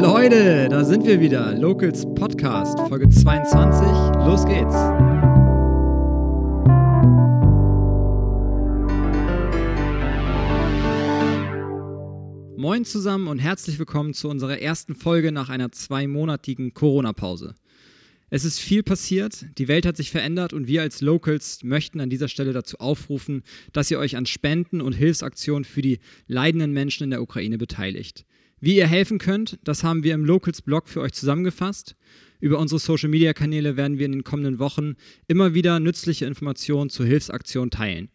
Leute, da sind wir wieder. Locals Podcast, Folge 22. Los geht's. Moin zusammen und herzlich willkommen zu unserer ersten Folge nach einer zweimonatigen Corona-Pause. Es ist viel passiert, die Welt hat sich verändert und wir als Locals möchten an dieser Stelle dazu aufrufen, dass ihr euch an Spenden und Hilfsaktionen für die leidenden Menschen in der Ukraine beteiligt. Wie ihr helfen könnt, das haben wir im Locals-Blog für euch zusammengefasst. Über unsere Social-Media-Kanäle werden wir in den kommenden Wochen immer wieder nützliche Informationen zur Hilfsaktion teilen.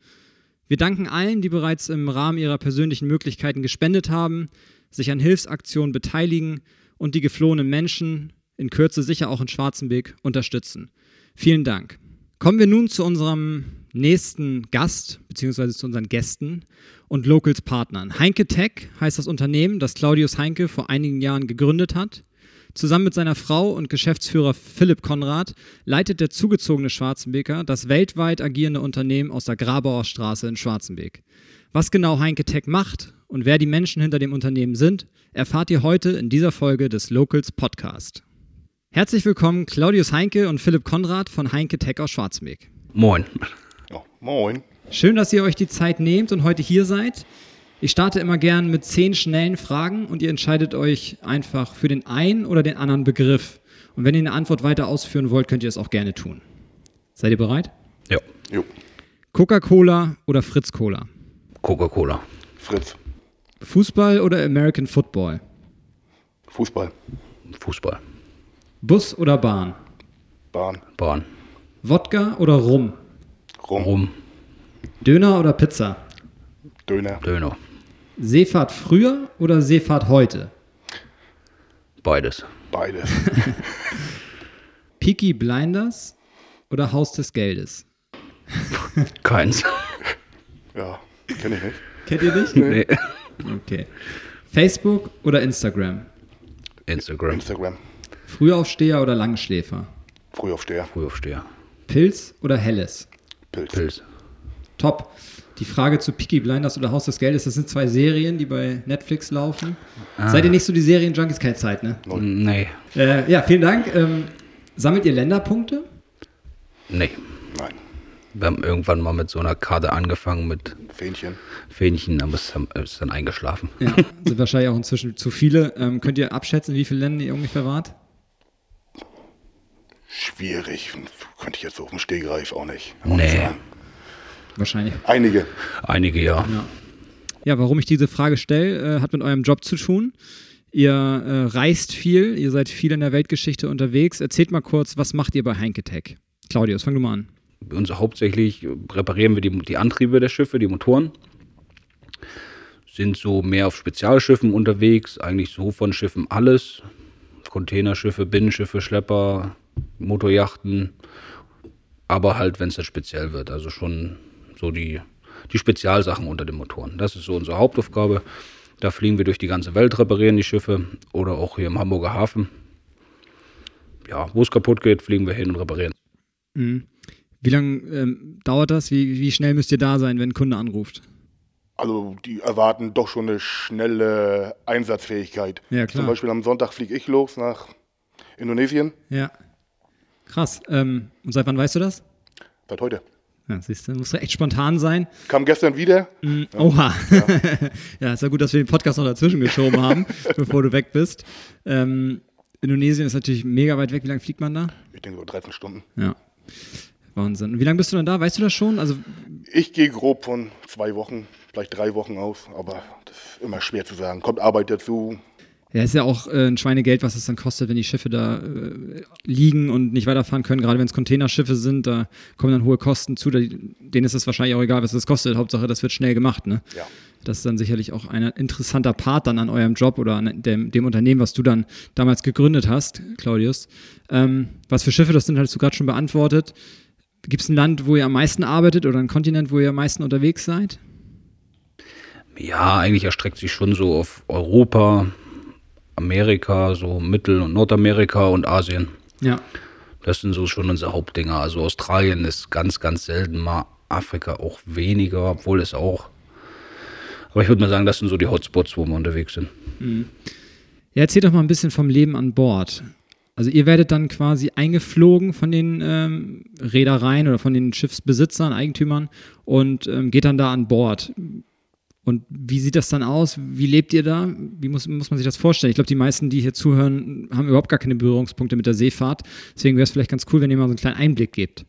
Wir danken allen, die bereits im Rahmen ihrer persönlichen Möglichkeiten gespendet haben, sich an Hilfsaktionen beteiligen und die geflohenen Menschen, in Kürze sicher auch in Schwarzenbeck, unterstützen. Vielen Dank. Kommen wir nun zu unserem nächsten Gast, beziehungsweise zu unseren Gästen und Locals Partnern. Heinke Tech heißt das Unternehmen, das Claudius Heinke vor einigen Jahren gegründet hat. Zusammen mit seiner Frau und Geschäftsführer Philipp Konrad leitet der zugezogene Schwarzenbeker das weltweit agierende Unternehmen aus der Grabauer Straße in Schwarzenbeck. Was genau Heinke Tech macht und wer die Menschen hinter dem Unternehmen sind, erfahrt ihr heute in dieser Folge des Locals Podcast. Herzlich willkommen Claudius Heinke und Philipp Konrad von Heinke Tech aus Schwarzenbeck. Moin. Moin. Schön, dass ihr euch die Zeit nehmt und heute hier seid. Ich starte immer gern mit zehn schnellen Fragen und ihr entscheidet euch einfach für den einen oder den anderen Begriff. Und wenn ihr eine Antwort weiter ausführen wollt, könnt ihr es auch gerne tun. Seid ihr bereit? Ja. Jo, Coca-Cola oder Fritz Cola? Coca-Cola. Fritz. Fußball oder American Football? Fußball. Fußball. Bus oder Bahn? Bahn. Bahn. Wodka oder Rum? Rum. Rum. Döner oder Pizza? Döner. Döner. Seefahrt früher oder Seefahrt heute? Beides. Beides. Peaky Blinders oder Haus des Geldes? Keins. ja, kenne ich nicht. Kennt ihr nicht? nee. Okay. Facebook oder Instagram? Instagram. Instagram. Frühaufsteher oder Langschläfer? Frühaufsteher. Frühaufsteher. Pilz oder Helles? Pilz. Pilz. Top. Die Frage zu Peaky Blinders oder Haus des Geldes, das sind zwei Serien, die bei Netflix laufen. Seid ihr nicht so die Serien-Junkies? Keine Zeit, ne? Nee. Äh, ja, vielen Dank. Ähm, sammelt ihr Länderpunkte? Nee. Nein. Wir haben irgendwann mal mit so einer Karte angefangen mit Fähnchen. Fähnchen, aber es ist dann eingeschlafen. Ja, sind wahrscheinlich auch inzwischen zu viele. Ähm, könnt ihr abschätzen, wie viele Länder ihr ungefähr wart? Schwierig. Könnte ich jetzt so auf dem Stegreif auch nicht. auch nicht Nee. sagen. Wahrscheinlich. Einige. Einige ja. Ja. Ja, warum ich diese Frage stelle, äh, hat mit eurem Job zu tun. Ihr äh, reist viel, ihr seid viel in der Weltgeschichte unterwegs. Erzählt mal kurz, was macht ihr bei Heinke Tech? Claudius, fang du mal an. Uns hauptsächlich reparieren wir die, die Antriebe der Schiffe, die Motoren. Sind so mehr auf Spezialschiffen unterwegs, eigentlich so von Schiffen alles. Containerschiffe, Binnenschiffe, Schlepper, Motorjachten. Aber halt, wenn es dann speziell wird. Also schon so die, die Spezialsachen unter den Motoren. Das ist so unsere Hauptaufgabe. Da fliegen wir durch die ganze Welt, reparieren die Schiffe. Oder auch hier im Hamburger Hafen. Ja, wo es kaputt geht, fliegen wir hin und reparieren. Wie lange ähm, dauert das? Wie, wie schnell müsst ihr da sein, wenn ein Kunde anruft? Also die erwarten doch schon eine schnelle Einsatzfähigkeit. Ja, klar. Zum Beispiel am Sonntag fliege ich los nach Indonesien. Ja. Krass. Ähm, und seit wann weißt du das? Seit heute. Ja, siehst du, muss echt spontan sein. Kam gestern wieder. Oha. Ja. ist ja gut, dass wir den Podcast noch dazwischen geschoben haben, bevor du weg bist. Ähm, Indonesien ist natürlich mega weit weg. Wie lange fliegt man da? Ich denke so 13 Stunden. Ja. Wahnsinn. Wie lange bist du dann da? Weißt du das schon? Also, Ich gehe grob von zwei Wochen, vielleicht drei Wochen aus, aber das ist immer schwer zu sagen. Kommt Arbeit dazu. Ja, ist ja auch äh, ein Schweinegeld, was es dann kostet, wenn die Schiffe da äh, liegen und nicht weiterfahren können. Gerade wenn es Containerschiffe sind, da kommen dann hohe Kosten zu. Da, denen ist es wahrscheinlich auch egal, was das kostet. Hauptsache, das wird schnell gemacht, ne? Ja. Das ist dann sicherlich auch ein interessanter Part dann an eurem Job oder an dem, dem Unternehmen, was du dann damals gegründet hast, Claudius. Ähm, was für Schiffe das sind, hattest du gerade schon beantwortet. Gibt es ein Land, wo ihr am meisten arbeitet oder ein Kontinent, wo ihr am meisten unterwegs seid? Ja, eigentlich erstreckt sich schon so auf Europa, Amerika, so Mittel- und Nordamerika und Asien. Ja. Das sind so schon unsere Hauptdinger. Also Australien ist ganz, ganz selten mal, Afrika auch weniger, obwohl es auch. Aber ich würde mal sagen, das sind so die Hotspots, wo wir unterwegs sind. Ja, erzähl doch mal ein bisschen vom Leben an Bord. Also ihr werdet dann quasi eingeflogen von den ähm, Reedereien oder von den Schiffsbesitzern, Eigentümern und ähm, geht dann da an Bord. Und wie sieht das dann aus? Wie lebt ihr da? Wie muss, muss man sich das vorstellen? Ich glaube, die meisten, die hier zuhören, haben überhaupt gar keine Berührungspunkte mit der Seefahrt. Deswegen wäre es vielleicht ganz cool, wenn ihr mal so einen kleinen Einblick gebt.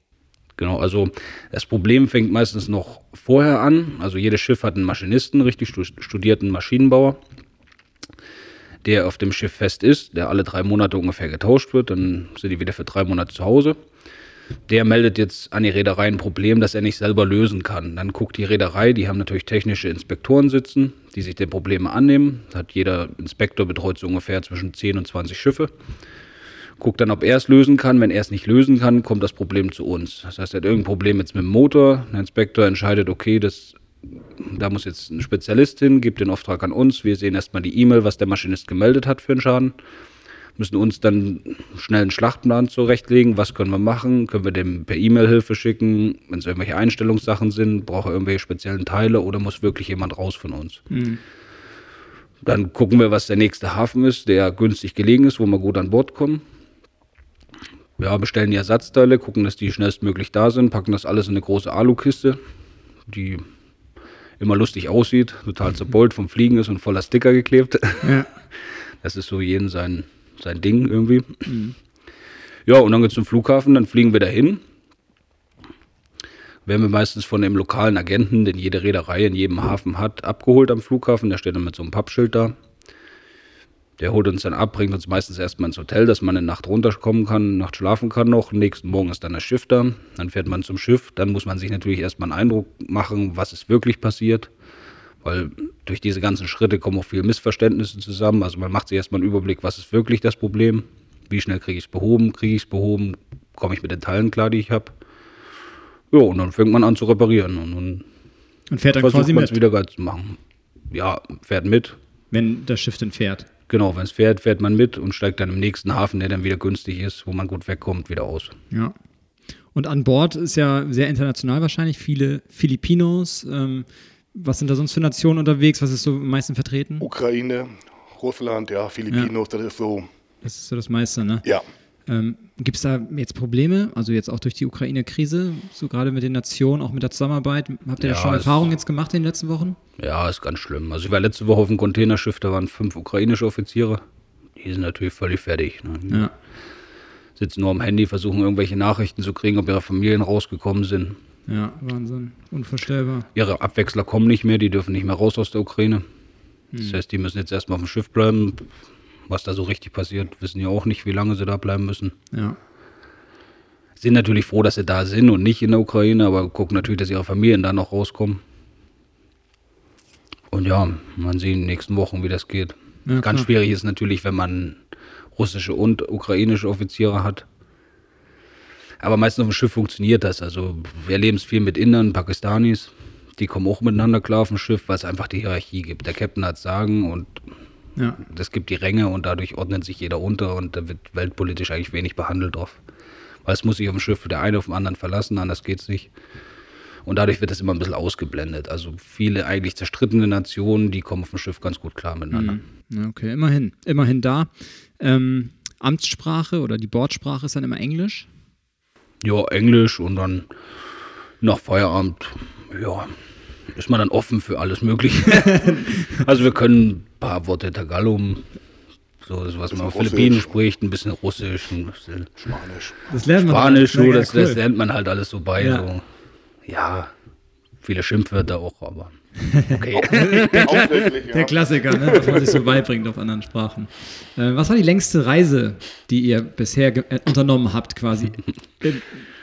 Genau, also das Problem fängt meistens noch vorher an. Also jedes Schiff hat einen Maschinisten, richtig studierten Maschinenbauer der auf dem Schiff fest ist, der alle drei Monate ungefähr getauscht wird, dann sind die wieder für drei Monate zu Hause. Der meldet jetzt an die Reederei ein Problem, das er nicht selber lösen kann. Dann guckt die Reederei, die haben natürlich technische Inspektoren sitzen, die sich der Probleme annehmen. Hat jeder Inspektor betreut so ungefähr zwischen 10 und 20 Schiffe. Guckt dann, ob er es lösen kann. Wenn er es nicht lösen kann, kommt das Problem zu uns. Das heißt, er hat irgendein Problem jetzt mit dem Motor. Der Inspektor entscheidet, okay, das da muss jetzt ein Spezialist hin, gibt den Auftrag an uns. Wir sehen erstmal die E-Mail, was der Maschinist gemeldet hat für einen Schaden. Müssen uns dann schnell einen Schlachtplan zurechtlegen. Was können wir machen? Können wir dem per E-Mail Hilfe schicken? Wenn es irgendwelche Einstellungssachen sind, braucht er irgendwelche speziellen Teile oder muss wirklich jemand raus von uns? Mhm. Dann gucken wir, was der nächste Hafen ist, der günstig gelegen ist, wo wir gut an Bord kommen. Ja, bestellen die Ersatzteile, gucken, dass die schnellstmöglich da sind, packen das alles in eine große Alukiste. Die immer lustig aussieht, total zerbeult vom Fliegen ist und voller Sticker geklebt. Ja. Das ist so jeden sein, sein Ding irgendwie. Mhm. Ja, und dann geht's zum Flughafen, dann fliegen wir dahin. Werden wir meistens von dem lokalen Agenten, den jede Reederei in jedem Hafen hat, abgeholt am Flughafen. Der steht dann mit so einem Pappschild da. Der holt uns dann ab, bringt uns meistens erstmal ins Hotel, dass man eine Nacht runterkommen kann, Nacht schlafen kann noch. Nächsten Morgen ist dann das Schiff da. Dann fährt man zum Schiff. Dann muss man sich natürlich erstmal einen Eindruck machen, was ist wirklich passiert. Weil durch diese ganzen Schritte kommen auch viele Missverständnisse zusammen. Also man macht sich erstmal einen Überblick, was ist wirklich das Problem. Wie schnell kriege ich es behoben? Kriege ich es behoben? Komme ich mit den Teilen klar, die ich habe? Ja, und dann fängt man an zu reparieren. Und, dann und fährt dann quasi mit? wieder geil zu machen. Ja, fährt mit. Wenn das Schiff dann fährt. Genau, wenn es fährt, fährt man mit und steigt dann im nächsten Hafen, der dann wieder günstig ist, wo man gut wegkommt, wieder aus. Ja. Und an Bord ist ja sehr international wahrscheinlich, viele Filipinos. Ähm, was sind da sonst für Nationen unterwegs? Was ist so am meisten vertreten? Ukraine, Russland, ja, Filipinos, ja. das ist so. Das ist so das meiste, ne? Ja. Ähm, Gibt es da jetzt Probleme, also jetzt auch durch die Ukraine-Krise, so gerade mit den Nationen, auch mit der Zusammenarbeit? Habt ihr ja, da schon Erfahrungen jetzt gemacht in den letzten Wochen? Ja, ist ganz schlimm. Also ich war letzte Woche auf dem Containerschiff, da waren fünf ukrainische Offiziere. Die sind natürlich völlig fertig. Ne? Ja. Sitzen nur am Handy, versuchen irgendwelche Nachrichten zu kriegen, ob ihre Familien rausgekommen sind. Ja, Wahnsinn. Unvorstellbar. Ihre Abwechsler kommen nicht mehr, die dürfen nicht mehr raus aus der Ukraine. Hm. Das heißt, die müssen jetzt erstmal auf dem Schiff bleiben was da so richtig passiert, wissen ja auch nicht, wie lange sie da bleiben müssen. Ja. Sind natürlich froh, dass sie da sind und nicht in der Ukraine, aber gucken natürlich, dass ihre Familien da noch rauskommen. Und ja, man sieht in den nächsten Wochen, wie das geht. Ja, Ganz schwierig ist natürlich, wenn man russische und ukrainische Offiziere hat. Aber meistens auf dem Schiff funktioniert das. Also wir erleben es viel mit Indern, Pakistanis. Die kommen auch miteinander klar auf dem Schiff, weil es einfach die Hierarchie gibt. Der Captain hat Sagen und ja. Das gibt die Ränge und dadurch ordnet sich jeder unter und da wird weltpolitisch eigentlich wenig behandelt drauf. Weil es muss sich auf dem Schiff der eine auf den anderen verlassen, anders geht es nicht. Und dadurch wird das immer ein bisschen ausgeblendet. Also viele eigentlich zerstrittene Nationen, die kommen auf dem Schiff ganz gut klar miteinander. Mhm. Okay, immerhin. Immerhin da. Ähm, Amtssprache oder die Bordsprache ist dann immer Englisch? Ja, Englisch und dann nach Feierabend, ja, ist man dann offen für alles Mögliche. also wir können ein paar Worte Tagalum, so das, was man auf Philippinen spricht, ein bisschen Russisch, ein bisschen Spanisch. Das lernt man Spanisch, so, das, cool. das, lernt man halt alles so bei. Ja, so. ja viele Schimpfwörter auch, aber okay. Der Klassiker, ne, was man sich so beibringt auf anderen Sprachen. Äh, was war die längste Reise, die ihr bisher äh, unternommen habt, quasi?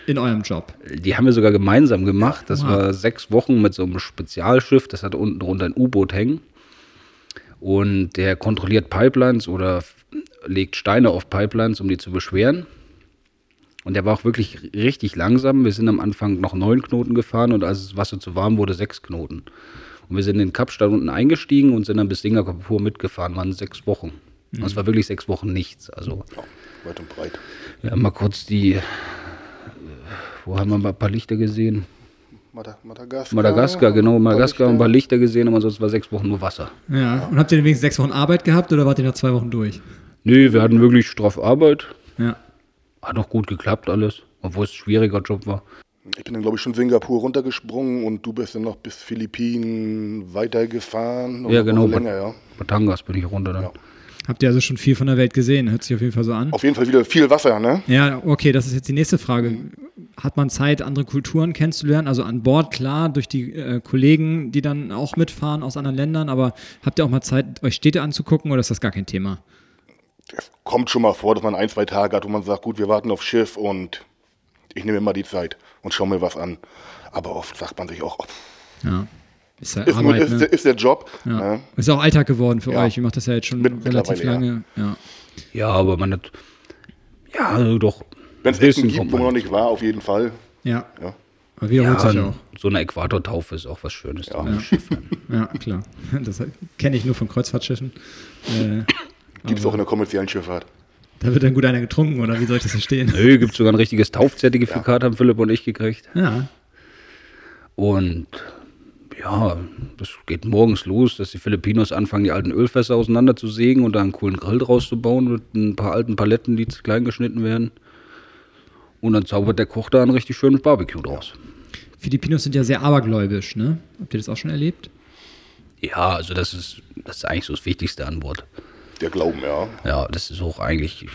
In eurem Job? Die haben wir sogar gemeinsam gemacht. Das wow. war sechs Wochen mit so einem Spezialschiff. Das hat unten drunter ein U-Boot hängen. Und der kontrolliert Pipelines oder legt Steine auf Pipelines, um die zu beschweren. Und der war auch wirklich richtig langsam. Wir sind am Anfang noch neun Knoten gefahren und als das Wasser zu warm wurde, sechs Knoten. Und wir sind in den Kapstadt unten eingestiegen und sind dann bis Singapur mitgefahren. Waren sechs Wochen. Mhm. Und es war wirklich sechs Wochen nichts. Also ja, weit und breit. Wir haben mal kurz die wo haben wir mal ein paar Lichter gesehen? Mada Madagaskar. Madagaskar, genau, Madagaskar und ein paar Lichter gesehen, aber sonst war sechs Wochen nur Wasser. Ja. Und habt ihr denn wenigstens sechs Wochen Arbeit gehabt oder wart ihr nach zwei Wochen durch? Nee, wir hatten wirklich straff Arbeit. Ja. Hat auch gut geklappt alles, obwohl es ein schwieriger Job war. Ich bin dann, glaube ich, schon Singapur runtergesprungen und du bist dann noch bis Philippinen weitergefahren. Ja, Oder genau. noch Länger, ja. Batangas bin ich runter dann. Ja. Habt ihr also schon viel von der Welt gesehen? Hört sich auf jeden Fall so an. Auf jeden Fall wieder viel Wasser, ne? Ja, okay, das ist jetzt die nächste Frage. Hat man Zeit, andere Kulturen kennenzulernen? Also an Bord, klar, durch die äh, Kollegen, die dann auch mitfahren aus anderen Ländern, aber habt ihr auch mal Zeit, euch Städte anzugucken oder ist das gar kein Thema? Es kommt schon mal vor, dass man ein, zwei Tage hat, wo man sagt, gut, wir warten aufs Schiff und ich nehme immer die Zeit und schaue mir was an. Aber oft sagt man sich auch, oh, Ja. Ist ja ist, Arbeit, ist, ne? der- ist der Job. Ja. Ne? Ist auch Alltag geworden für Ja. euch. Ihr macht das ja jetzt schon Mit- relativ lange. Ja. Ja, aber man hat. Ja, also doch. Wenn es Ecken gibt, wo man noch nicht war, auf jeden Fall. ja. Ja. Aber sich Ja, auch. so eine Äquatortaufe ist auch was Schönes. Ja. Ja, klar. Das kenne ich nur von Kreuzfahrtschiffen. Äh, Gibt es auch in der kommerziellen Schifffahrt. Da wird dann gut einer getrunken, oder wie soll ich das verstehen? Nö, gibt sogar ein richtiges Taufzertifikat, haben Philipp und ich gekriegt. Ja. Und ja, das geht morgens los, dass die Filipinos anfangen, die alten Ölfässer auseinanderzusägen und da einen coolen Grill draus zu bauen mit ein paar alten Paletten, die zu klein geschnitten werden. Und dann zaubert der Koch da ein richtig schönes Barbecue draus. Filipinos sind ja sehr abergläubisch, ne? Habt ihr das auch schon erlebt? Ja, also das ist, das ist eigentlich so das Wichtigste an Bord. Der Glauben, ja. Ja, das ist auch eigentlich, ich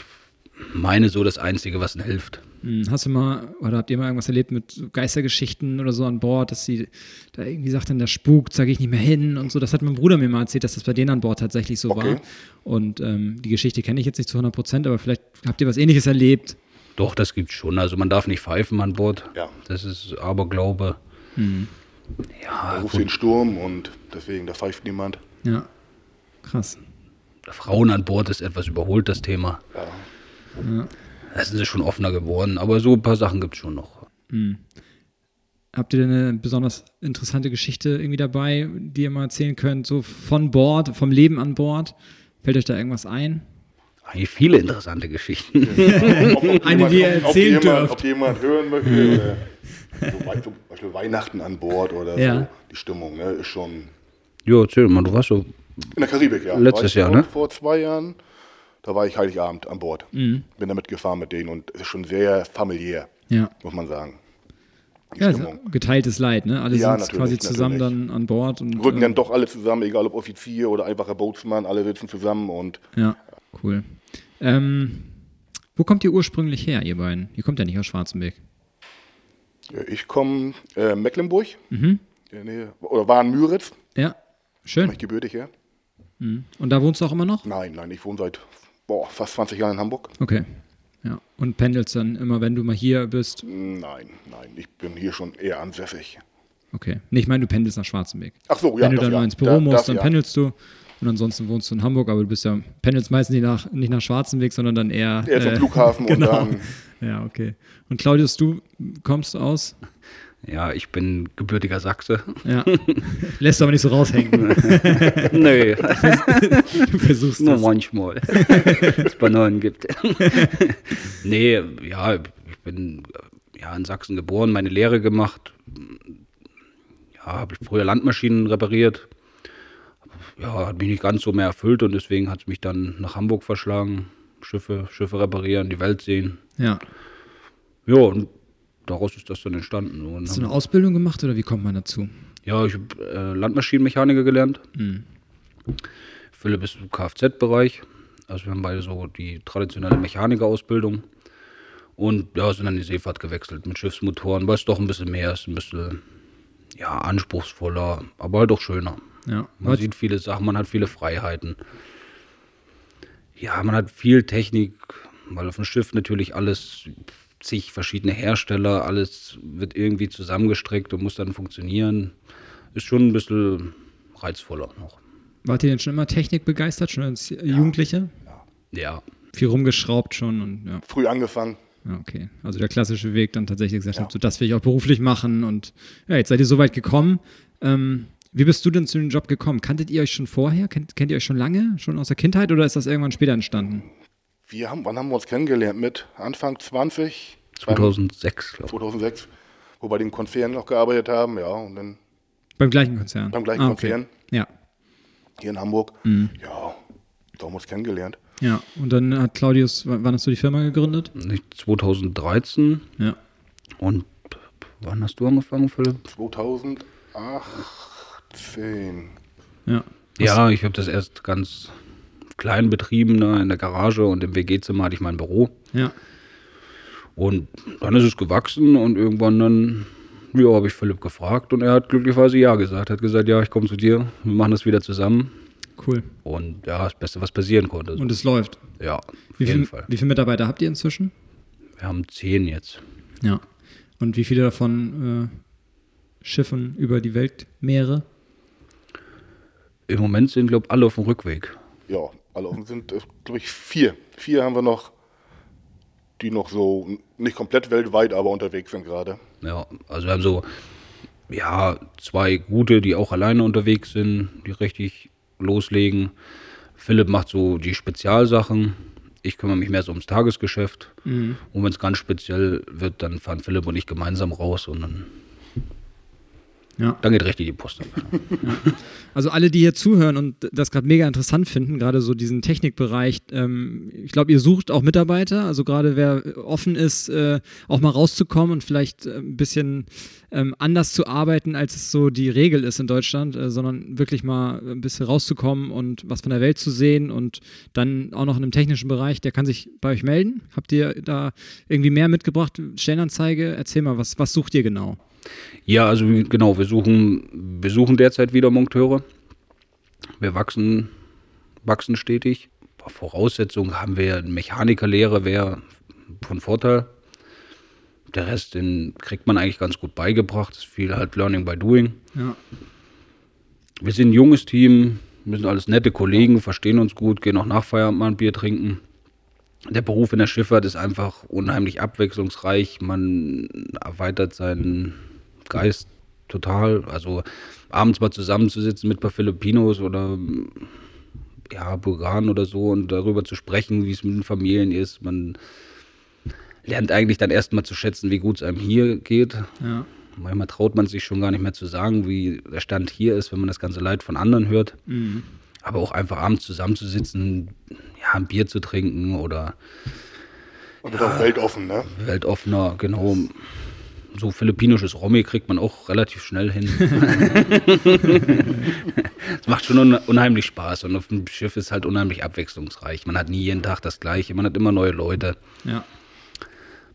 meine so das Einzige, was ihnen hilft. Hm, Hast du mal, oder habt ihr mal irgendwas erlebt mit Geistergeschichten oder so an Bord, dass sie da irgendwie sagt, dann der spukt, sage ich nicht mehr hin und so. Das hat mein Bruder mir mal erzählt, dass das bei denen an Bord tatsächlich so Okay. war. Und ähm, die Geschichte kenne ich jetzt nicht zu 100 Prozent, aber vielleicht habt ihr was ähnliches erlebt. Doch, das gibt's schon. Also man darf nicht pfeifen an Bord. Ja. Das ist Aberglaube. Da Ja, ruft den Sturm und deswegen, da pfeift niemand. Ja. Krass. Frauen an Bord ist etwas überholt, das Thema. Ja. Da sind sie schon offener geworden, aber so ein paar Sachen gibt's schon noch. Habt ihr denn eine besonders interessante Geschichte irgendwie dabei, die ihr mal erzählen könnt, so von Bord, vom Leben an Bord? Fällt euch da irgendwas ein? Eigentlich viele interessante Geschichten. Ob, ob Eine, die ihr ob, ob erzählen jemand, dürft. Ob jemand hören möchte. Oder so, zum Beispiel Weihnachten an Bord oder Ja. so. Die Stimmung ne, ist schon. ja, erzähl mal, du warst so. In der Karibik, ja. Letztes Jahr, vor, ne? Vor zwei Jahren. Da war ich Heiligabend an Bord. Mhm. Bin damit gefahren mit denen und es ist schon sehr familiär, Ja. muss man sagen. Die Ja, geteiltes Leid, ne? Alle Ja, sind quasi zusammen natürlich. dann an Bord und Rücken äh, dann doch alle zusammen, egal ob Offizier oder einfacher Bootsmann, alle sitzen zusammen und ja, cool. Ähm, wo kommt ihr ursprünglich her, ihr beiden? Ihr kommt ja nicht aus Schwarzenberg. ja, ich komme äh, Mecklenburg, Mhm. in der Nähe, oder war in Müritz, Ja, schön. ich gebürtig her. Und da wohnst du auch immer noch? Nein, nein, ich wohne seit boah, fast 20 Jahren in Hamburg. Okay. Ja. Und pendelst dann immer, wenn du mal hier bist? Nein, nein, ich bin hier schon eher ansässig. Okay. Nee, ich meine, du pendelst nach Schwarzenberg. Ach so, ja, wenn du dann ja. mal ins Büro Da- musst, dann ja. pendelst du. Und ansonsten wohnst du in Hamburg, aber du bist ja, pendelst meistens nicht nach, nicht nach Schwarzenberg, sondern dann eher. Eher zum äh, Flughafen genau. und dann. Ja, okay. Und Claudius, du kommst aus? Ja, ich bin gebürtiger Sachse. Ja. Lässt aber nicht so raushängen. nee, Du versuchst nur es. manchmal. es Bananen gibt. nee, ja, ich bin ja, in Sachsen geboren, meine Lehre gemacht. Ja, habe früher Landmaschinen repariert. Ja, hat mich nicht ganz so mehr erfüllt und deswegen hat es mich dann nach Hamburg verschlagen. Schiffe, Schiffe reparieren, die Welt sehen. Ja. Ja, und daraus ist das dann entstanden. Und Hast du eine Ausbildung gemacht oder wie kommt man dazu? Ja, ich habe äh, Landmaschinenmechaniker gelernt. Philipp ist im Kfz-Bereich. Also wir haben beide so die traditionelle Mechanikerausbildung. Und ja, sind dann in die Seefahrt gewechselt mit Schiffsmotoren, weil es doch ein bisschen mehr ist, ein bisschen ja, anspruchsvoller, aber halt auch schöner. Ja. Man sieht viele Sachen, man hat viele Freiheiten. Ja, man hat viel Technik, weil auf dem Schiff natürlich alles, zig verschiedene Hersteller, alles wird irgendwie zusammengestrickt und muss dann funktionieren. Ist schon ein bisschen reizvoller noch. Wart ihr denn schon immer technikbegeistert, schon als Jugendliche? Ja, Viel rumgeschraubt schon und ja. Früh angefangen. Ja, okay. Also der klassische Weg dann tatsächlich gesagt habt, so das will ich auch beruflich machen und ja, jetzt seid ihr so weit gekommen. Ähm, wie bist du denn zu dem Job gekommen? Kanntet ihr euch schon vorher? Kennt, kennt ihr euch schon lange? Schon aus der Kindheit oder ist das irgendwann später entstanden? Wir haben, wann haben wir uns kennengelernt? Mit Anfang 20? Beim- 2006, glaube ich. 2006 wo wir den Konzern noch gearbeitet haben, ja, und dann Beim gleichen Konzern? beim gleichen Ah, okay. Konzern Ja, hier in Hamburg. Ja, da haben wir uns kennengelernt. ja. Und dann hat Claudius, wann hast du die Firma gegründet? Nicht 2013 Ja. und wann hast du angefangen, Philipp? 2018. Ja. Ja, ich habe das erst ganz klein betrieben, ne, in der Garage und im WG-Zimmer hatte ich mein Büro. Ja. Und dann ist es gewachsen und irgendwann dann, ja, habe ich Philipp gefragt und er hat glücklicherweise ja gesagt. Er hat gesagt, ja, ich komme zu dir, wir machen das wieder zusammen. Cool. Und ja, das Beste, was passieren konnte. Und es läuft. ja, auf Wie, jeden viel, Fall. wie viele Mitarbeiter habt ihr inzwischen? Wir haben zehn jetzt. Ja. Und wie viele davon äh, schiffen über die Weltmeere? Im Moment sind, glaube ich, alle auf dem Rückweg. Ja, alle offen sind, glaube ich, vier. Vier haben wir noch, die noch so nicht komplett weltweit, aber unterwegs sind gerade. Ja, also wir haben so, ja, zwei gute, die auch alleine unterwegs sind, die richtig loslegen. Philipp macht so die Spezialsachen. Ich kümmere mich mehr so ums Tagesgeschäft. Und wenn es ganz speziell wird, dann fahren Philipp und ich gemeinsam raus und dann, Ja. dann geht richtig die Post ab. Also alle, die hier zuhören und das gerade mega interessant finden, gerade so diesen Technikbereich, ähm, ich glaube, ihr sucht auch Mitarbeiter, also gerade wer offen ist, äh, auch mal rauszukommen und vielleicht äh, ein bisschen ähm, anders zu arbeiten, als es so die Regel ist in Deutschland, äh, sondern wirklich mal ein bisschen rauszukommen und was von der Welt zu sehen und dann auch noch in einem technischen Bereich, der kann sich bei euch melden. Habt ihr da irgendwie mehr mitgebracht? Stellenanzeige? Erzähl mal, was, was sucht ihr genau? Ja, also genau, wir suchen, wir suchen derzeit wieder Monteure. Wir wachsen, wachsen stetig. Voraussetzungen haben wir, Mechanikerlehre wäre von Vorteil. Der Rest, den kriegt man eigentlich ganz gut beigebracht. Das ist viel halt Learning by Doing. Ja. Wir sind ein junges Team, wir sind alles nette Kollegen, verstehen uns gut, gehen auch nach Feierabend mal ein Bier trinken. Der Beruf in der Schifffahrt ist einfach unheimlich abwechslungsreich. Man erweitert seinen Geist total. Also abends mal zusammenzusitzen mit ein paar Filipinos oder ja, Bulgaren oder so und darüber zu sprechen, wie es mit den Familien ist. Man lernt eigentlich dann erstmal zu schätzen, wie gut es einem hier geht. Ja. Manchmal traut man sich schon gar nicht mehr zu sagen, wie der Stand hier ist, wenn man das ganze Leid von anderen hört. Aber auch einfach abends zusammenzusitzen, ja, ein Bier zu trinken oder Und das auch weltoffen, ne? weltoffener, genau. So philippinisches Romy kriegt man auch relativ schnell hin. Es macht schon un unheimlich Spaß und auf dem Schiff ist halt unheimlich abwechslungsreich. Man hat nie jeden Tag das Gleiche, man hat immer neue Leute. Ja.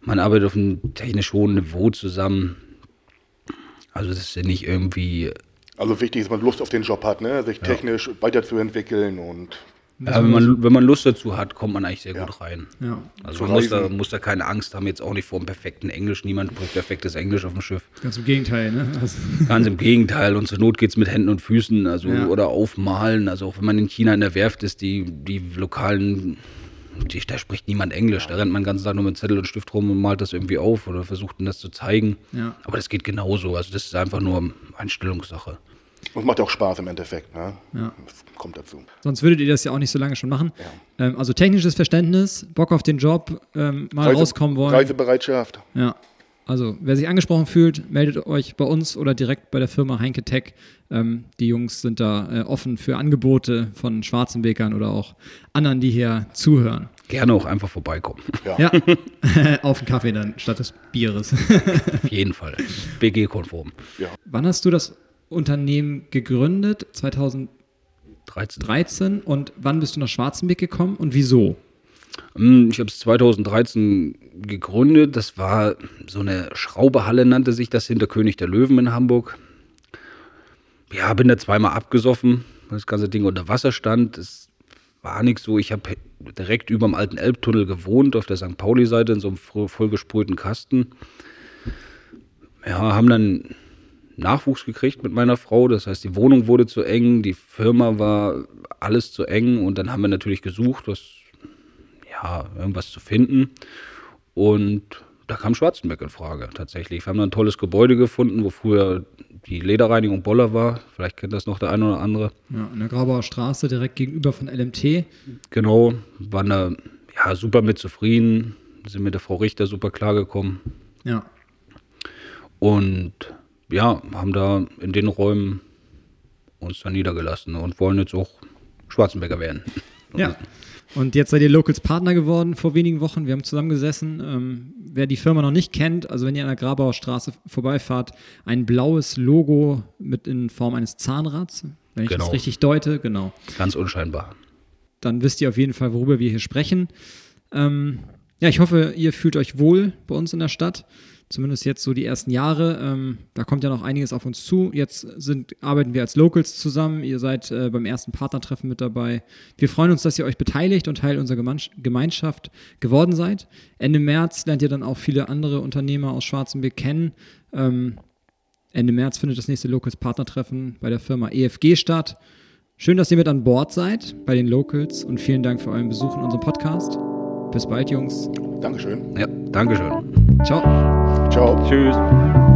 Man arbeitet auf einem technisch hohen Niveau zusammen. Also das ist ja nicht irgendwie Also wichtig ist, dass man Lust auf den Job hat, ne? Sich technisch weiterzuentwickeln und Ja, wenn, man, wenn man Lust dazu hat, kommt man eigentlich sehr gut rein. Ja. Also man muss da, muss da keine Angst haben, jetzt auch nicht vor dem perfekten Englisch. Niemand spricht perfektes Englisch auf dem Schiff. Ganz im Gegenteil, ne? Also, Ganz im Gegenteil. Und zur Not geht's mit Händen und Füßen, also Ja. oder aufmalen. Also auch wenn man in China in der Werft ist, die, die lokalen, die, da spricht niemand Englisch. Da rennt man den ganzen Tag nur mit Zettel und Stift rum und malt das irgendwie auf oder versucht ihnen das zu zeigen. Ja. Aber das geht genauso. Also das ist einfach nur Einstellungssache. Und es macht ja auch Spaß im Endeffekt, ne? Ja. Das kommt dazu. Sonst würdet ihr das ja auch nicht so lange schon machen. Ähm, also technisches Verständnis, Bock auf den Job, ähm, mal Reise- rauskommen wollen. Reisebereitschaft. Ja. Also, wer sich angesprochen fühlt, meldet euch bei uns oder direkt bei der Firma Heinke Tech. Ähm, die Jungs sind da äh, offen für Angebote von Schwarzenbekern oder auch anderen, die hier zuhören. Gerne auch einfach vorbeikommen. Ja. Ja, auf den Kaffee dann statt des Bieres. Auf jeden Fall. BG-konform. Wann hast du das Unternehmen gegründet? 2013. 13. Und wann bist du nach Schwarzenbeck gekommen und wieso? Hm, Ich habe es 2013 gegründet. Das war so eine Schrauberhalle, nannte sich das hinter König der Löwen in Hamburg. Ja, bin da zweimal abgesoffen, weil das ganze Ding unter Wasser stand. Es war nichts so. Ich habe direkt über dem alten Elbtunnel gewohnt, auf der St. Pauli-Seite in so einem voll- vollgesprühten Kasten. Ja, haben dann Nachwuchs gekriegt mit meiner Frau. Das heißt, die Wohnung wurde zu eng, die Firma war alles zu eng und dann haben wir natürlich gesucht, was ja, irgendwas zu finden. Und da kam Schwarzenbeck in Frage tatsächlich. Wir haben da ein tolles Gebäude gefunden, wo früher die Lederreinigung Boller war. Vielleicht kennt das noch der eine oder andere. Ja, in der Grabauer Straße, direkt gegenüber von LMT. Genau, waren da ja, super mit zufrieden, sind mit der Frau Richter super klargekommen. Ja. Und ja, haben da in den Räumen uns dann niedergelassen und wollen jetzt auch Schwarzenberger werden. Ja. Und jetzt seid ihr Locals Partner geworden vor wenigen Wochen. Wir haben zusammengesessen. Ähm, wer die Firma noch nicht kennt, also wenn ihr an der Grabauer Straße vorbeifahrt, ein blaues Logo mit in Form eines Zahnrads, wenn ich Genau. das richtig deute, genau. Ganz unscheinbar. Dann wisst ihr auf jeden Fall, worüber wir hier sprechen. Ähm, ja, ich hoffe, ihr fühlt euch wohl bei uns in der Stadt. Zumindest jetzt so die ersten Jahre. Ähm, da kommt ja noch einiges auf uns zu. Jetzt sind, arbeiten wir als Locals zusammen. Ihr seid äh, beim ersten Partnertreffen mit dabei. Wir freuen uns, dass ihr euch beteiligt und Teil unserer Gemeins- Gemeinschaft geworden seid. Ende März lernt ihr dann auch viele andere Unternehmer aus Schwarzenberg kennen. Ähm, Ende März findet das nächste Locals Partnertreffen bei der Firma EFG statt. Schön, dass ihr mit an Bord seid bei den Locals und vielen Dank für euren Besuch in unserem Podcast. Bis bald, Jungs. Dankeschön. Ja, Dankeschön. Ciao. Ciao. Tschüss.